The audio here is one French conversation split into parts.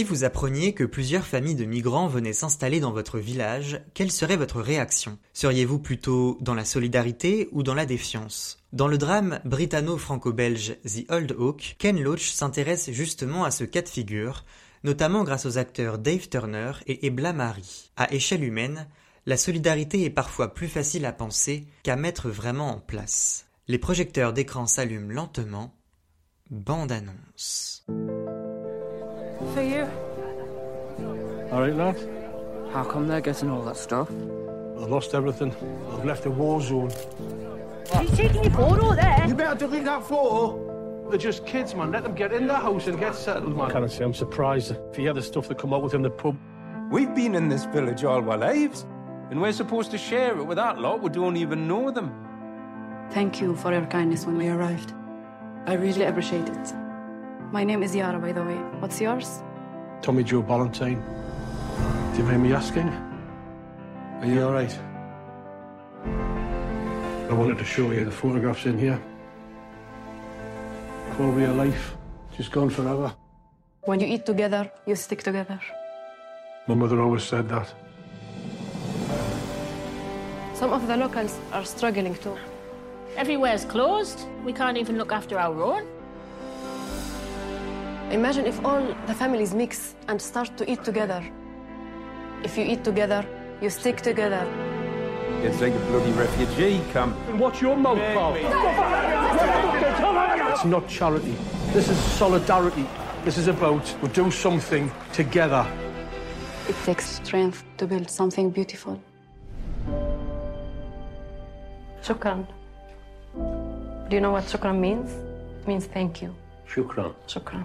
Si vous appreniez que plusieurs familles de migrants venaient s'installer dans votre village, quelle serait votre réaction? Seriez-vous plutôt dans la solidarité ou dans la défiance? Dans le drame britanno-franco-belge The Old Oak, Ken Loach s'intéresse justement à ce cas de figure, notamment grâce aux acteurs Dave Turner et Ebla Marie. À échelle humaine, la solidarité est parfois plus facile à penser qu'à mettre vraiment en place. Les projecteurs d'écran s'allument lentement. Bande annonce. For you. All right, lad. How come they're getting all that stuff? I've lost everything. I've left a war zone. He's taking your photo there. You better delete that photo. They're just kids, man. Let them get in the house and get settled, man. I can't say I'm surprised if you hear the stuff that come out within the pub? We've been in this village all our lives, and we're supposed to share it with that lot We don't even know them. Thank you for your kindness when we arrived. I really appreciate it. My name is Yara, by the way. What's yours? Tommy Joe Ballantyne. Do you mind me asking? Are you all right? I wanted to show you the photographs in here. All real life, just gone forever. When you eat together, you stick together. My mother always said that. Some of the locals are struggling too. Everywhere's closed. We can't even look after our own. Imagine if all the families mix and start to eat together. If you eat together, you stick together. It's like a bloody refugee camp. And what's your mouth, pal? It's not charity. This is solidarity. This is about we do something together. It takes strength to build something beautiful. Shukran. Do you know what shukran means? It means thank you. Shukran. Shukran.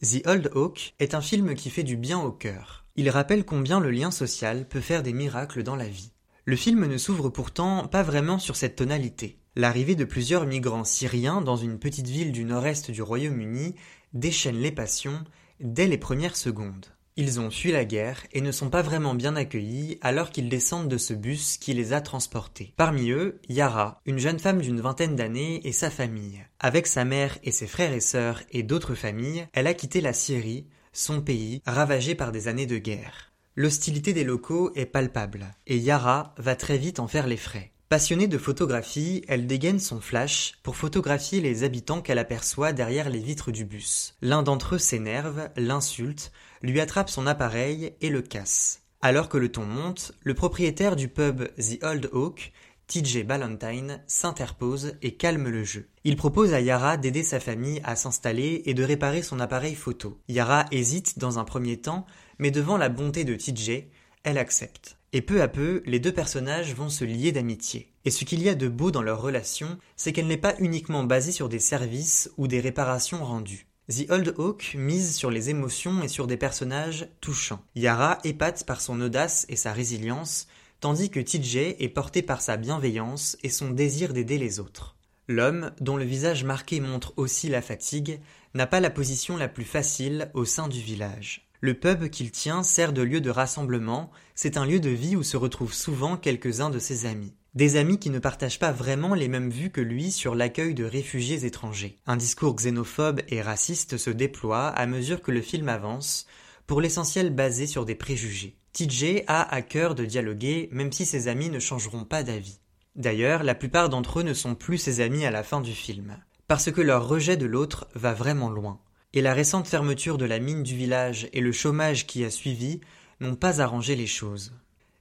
The Old Oak est un film qui fait du bien au cœur. Il rappelle combien le lien social peut faire des miracles dans la vie. Le film ne s'ouvre pourtant pas vraiment sur cette tonalité. L'arrivée de plusieurs migrants syriens dans une petite ville du nord-est du Royaume-Uni déchaîne les passions dès les premières secondes. Ils ont fui la guerre et ne sont pas vraiment bien accueillis alors qu'ils descendent de ce bus qui les a transportés. Parmi eux, Yara, une jeune femme d'une vingtaine d'années et sa famille. Avec sa mère et ses frères et sœurs et d'autres familles, elle a quitté la Syrie, son pays, ravagé par des années de guerre. L'hostilité des locaux est palpable, et Yara va très vite en faire les frais. Passionnée de photographie, elle dégaine son flash pour photographier les habitants qu'elle aperçoit derrière les vitres du bus. L'un d'entre eux s'énerve, l'insulte, lui attrape son appareil et le casse. Alors que le ton monte, le propriétaire du pub The Old Oak, TJ Ballantyne, s'interpose et calme le jeu. Il propose à Yara d'aider sa famille à s'installer et de réparer son appareil photo. Yara hésite dans un premier temps, mais devant la bonté de TJ, elle accepte. Et peu à peu, les deux personnages vont se lier d'amitié. Et ce qu'il y a de beau dans leur relation, c'est qu'elle n'est pas uniquement basée sur des services ou des réparations rendues. The Old Oak mise sur les émotions et sur des personnages touchants. Yara épate par son audace et sa résilience, tandis que TJ est porté par sa bienveillance et son désir d'aider les autres. L'homme, dont le visage marqué montre aussi la fatigue, n'a pas la position la plus facile au sein du village. Le pub qu'il tient sert de lieu de rassemblement, c'est un lieu de vie où se retrouvent souvent quelques-uns de ses amis. Des amis qui ne partagent pas vraiment les mêmes vues que lui sur l'accueil de réfugiés étrangers. Un discours xénophobe et raciste se déploie à mesure que le film avance, pour l'essentiel basé sur des préjugés. TJ a à cœur de dialoguer même si ses amis ne changeront pas d'avis. D'ailleurs, la plupart d'entre eux ne sont plus ses amis à la fin du film, parce que leur rejet de l'autre va vraiment loin et la récente fermeture de la mine du village et le chômage qui a suivi n'ont pas arrangé les choses.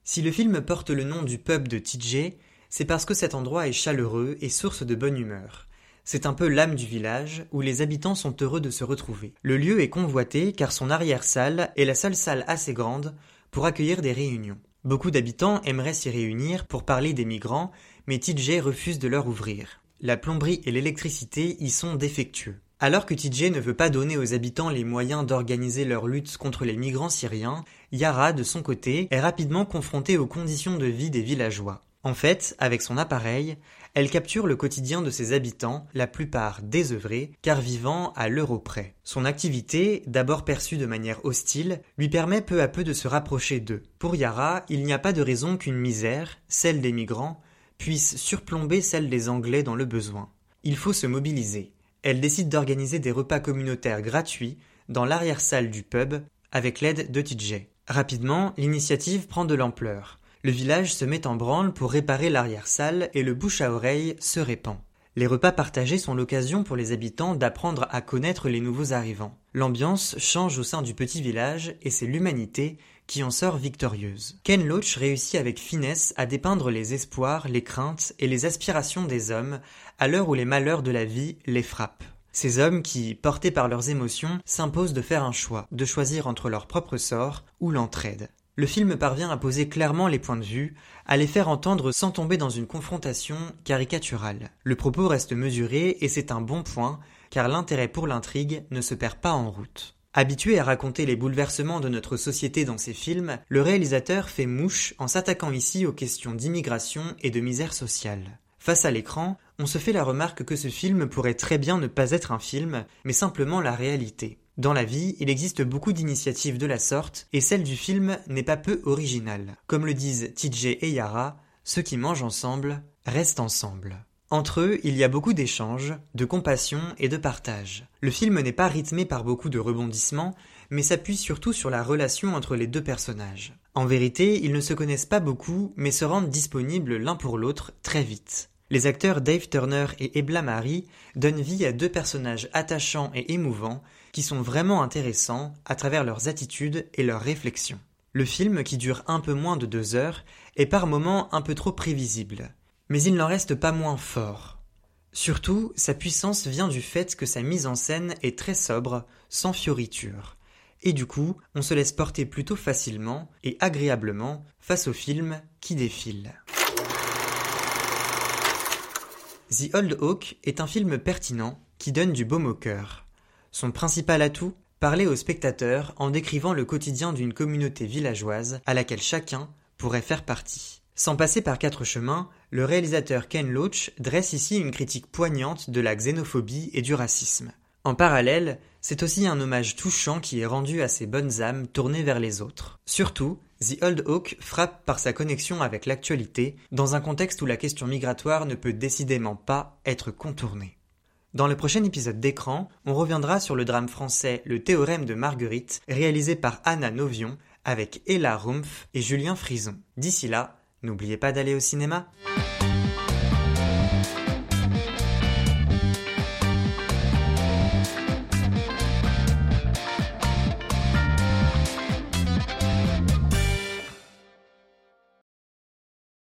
Si le film porte le nom du pub de TJ, c'est parce que cet endroit est chaleureux et source de bonne humeur. C'est un peu l'âme du village où les habitants sont heureux de se retrouver. Le lieu est convoité car son arrière-salle est la seule salle assez grande pour accueillir des réunions. Beaucoup d'habitants aimeraient s'y réunir pour parler des migrants, mais TJ refuse de leur ouvrir. La plomberie et l'électricité y sont défectueux. Alors que TJ ne veut pas donner aux habitants les moyens d'organiser leur lutte contre les migrants syriens, Yara, de son côté, est rapidement confrontée aux conditions de vie des villageois. En fait, avec son appareil, elle capture le quotidien de ses habitants, la plupart désœuvrés, car vivant à l'euro près. Son activité, d'abord perçue de manière hostile, lui permet peu à peu de se rapprocher d'eux. Pour Yara, il n'y a pas de raison qu'une misère, celle des migrants, puisse surplomber celle des Anglais dans le besoin. Il faut se mobiliser. Elle décide d'organiser des repas communautaires gratuits dans l'arrière-salle du pub avec l'aide de TJ. Rapidement, l'initiative prend de l'ampleur. Le village se met en branle pour réparer l'arrière-salle et le bouche à oreille se répand. Les repas partagés sont l'occasion pour les habitants d'apprendre à connaître les nouveaux arrivants. L'ambiance change au sein du petit village et c'est l'humanité qui en sort victorieuse. Ken Loach réussit avec finesse à dépeindre les espoirs, les craintes et les aspirations des hommes à l'heure où les malheurs de la vie les frappent. Ces hommes qui, portés par leurs émotions, s'imposent de faire un choix, de choisir entre leur propre sort ou l'entraide. Le film parvient à poser clairement les points de vue, à les faire entendre sans tomber dans une confrontation caricaturale. Le propos reste mesuré et c'est un bon point, car l'intérêt pour l'intrigue ne se perd pas en route. Habitué à raconter les bouleversements de notre société dans ses films, le réalisateur fait mouche en s'attaquant ici aux questions d'immigration et de misère sociale. Face à l'écran, on se fait la remarque que ce film pourrait très bien ne pas être un film, mais simplement la réalité. Dans la vie, il existe beaucoup d'initiatives de la sorte, et celle du film n'est pas peu originale. Comme le disent TJ et Yara, ceux qui mangent ensemble restent ensemble. Entre eux, il y a beaucoup d'échanges, de compassion et de partage. Le film n'est pas rythmé par beaucoup de rebondissements, mais s'appuie surtout sur la relation entre les deux personnages. En vérité, ils ne se connaissent pas beaucoup, mais se rendent disponibles l'un pour l'autre très vite. Les acteurs Dave Turner et Ebla Marie donnent vie à deux personnages attachants et émouvants qui sont vraiment intéressants à travers leurs attitudes et leurs réflexions. Le film, qui dure un peu moins de deux heures, est par moments un peu trop prévisible. Mais il n'en reste pas moins fort. Surtout, sa puissance vient du fait que sa mise en scène est très sobre, sans fioritures. Et du coup, on se laisse porter plutôt facilement et agréablement face au film qui défile. The Old Oak est un film pertinent qui donne du baume au cœur. Son principal atout Parler aux spectateurs en décrivant le quotidien d'une communauté villageoise à laquelle chacun pourrait faire partie. Sans passer par quatre chemins, le réalisateur Ken Loach dresse ici une critique poignante de la xénophobie et du racisme. En parallèle, c'est aussi un hommage touchant qui est rendu à ces bonnes âmes tournées vers les autres. Surtout, The Old Oak frappe par sa connexion avec l'actualité, dans un contexte où la question migratoire ne peut décidément pas être contournée. Dans le prochain épisode d'écran, on reviendra sur le drame français Le théorème de Marguerite, réalisé par Anna Novion, avec Ella Rumpf et Julien Frison. D'ici là, N'oubliez pas d'aller au cinéma.